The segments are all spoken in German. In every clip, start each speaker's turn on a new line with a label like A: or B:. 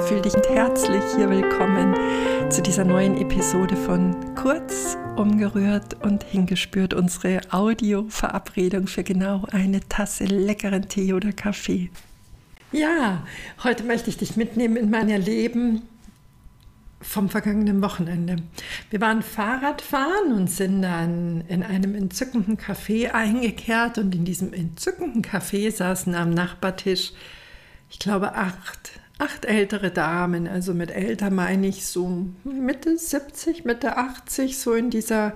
A: fühl dich herzlich hier willkommen zu dieser neuen Episode von Kurz, umgerührt und hingespürt, unsere Audio-Verabredung für genau eine Tasse leckeren Tee oder Kaffee. Ja, heute möchte ich dich mitnehmen in mein Erleben vom vergangenen Wochenende. Wir waren Fahrradfahren und sind dann in einem entzückenden Café eingekehrt und in diesem entzückenden Café saßen am Nachbartisch, ich glaube, acht, acht ältere Damen. Also mit älter meine ich so Mitte 70, Mitte 80, so in dieser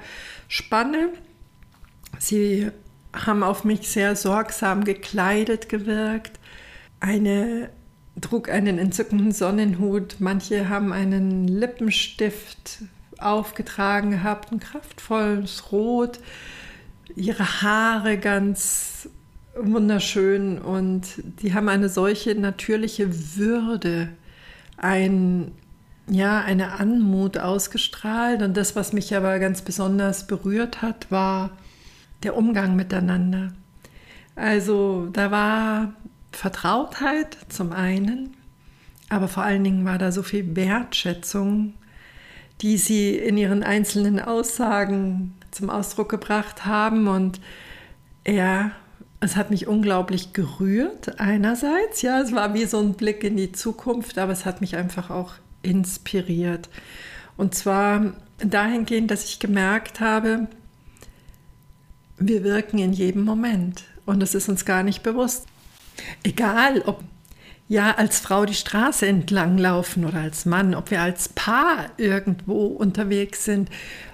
A: Spanne. Sie haben auf mich sehr sorgsam gekleidet gewirkt. Eine trug einen entzückenden Sonnenhut, manche haben einen Lippenstift aufgetragen gehabt, ein kraftvolles Rot, ihre Haare ganz wunderschön und die haben eine solche natürliche Würde, ein, ja, eine Anmut ausgestrahlt und das, was mich aber ganz besonders berührt hat, war der Umgang miteinander. Also da war Vertrautheit zum einen, aber vor allen Dingen war da so viel Wertschätzung, die sie in ihren einzelnen Aussagen zum Ausdruck gebracht haben. Und ja, es hat mich unglaublich gerührt, einerseits. Ja, es war wie so ein Blick in die Zukunft, aber es hat mich einfach auch inspiriert. Und zwar dahingehend, dass ich gemerkt habe, wir wirken in jedem Moment und es ist uns gar nicht bewusst. Egal, ob ja als Frau die Straße entlang laufen oder als Mann, ob wir als Paar irgendwo unterwegs sind,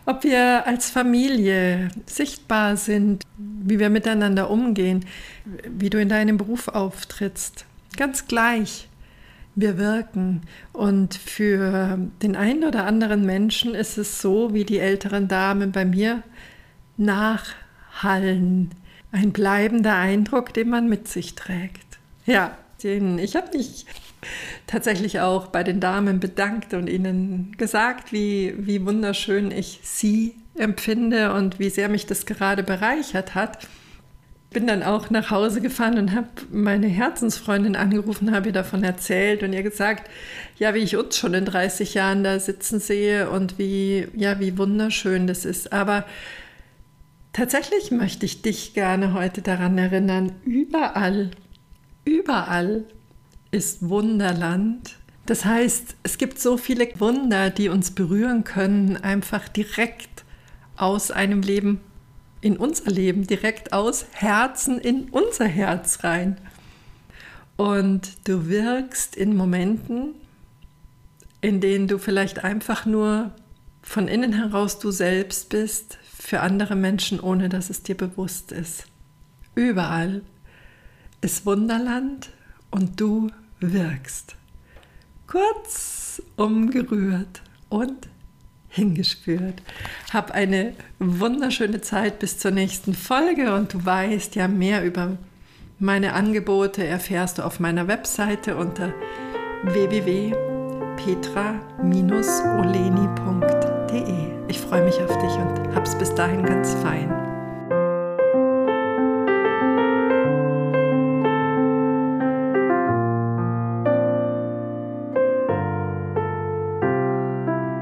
A: ob wir als Familie sichtbar sind, wie wir miteinander umgehen, wie du in deinem Beruf auftrittst. Ganz gleich. Wir wirken. Und für den einen oder anderen Menschen ist es so, wie die älteren Damen bei mir nachhallen ein bleibender Eindruck, den man mit sich trägt. Ja, ich habe mich tatsächlich auch bei den Damen bedankt und ihnen gesagt, wie, wie wunderschön ich sie empfinde und wie sehr mich das gerade bereichert hat. Bin dann auch nach Hause gefahren und habe meine Herzensfreundin angerufen, habe ihr davon erzählt und ihr gesagt, ja, wie ich uns schon in 30 Jahren da sitzen sehe und wie, ja, wie wunderschön das ist. Aber Tatsächlich möchte ich dich gerne heute daran erinnern, überall, überall ist Wunderland. Das heißt, es gibt so viele Wunder, die uns berühren können, einfach direkt aus einem Leben in unser Leben, direkt aus Herzen in unser Herz rein. Und du wirkst in Momenten, in denen du vielleicht einfach nur von innen heraus du selbst bist, für andere Menschen, ohne dass es dir bewusst ist. Überall ist Wunderland und du wirkst. Kurz umgerührt und hingespürt. Hab eine wunderschöne Zeit bis zur nächsten Folge und du weißt ja mehr über meine Angebote erfährst du auf meiner Webseite unter www.petra-oleni.de. Ich freue mich auf dich und hab's bis dahin ganz fein.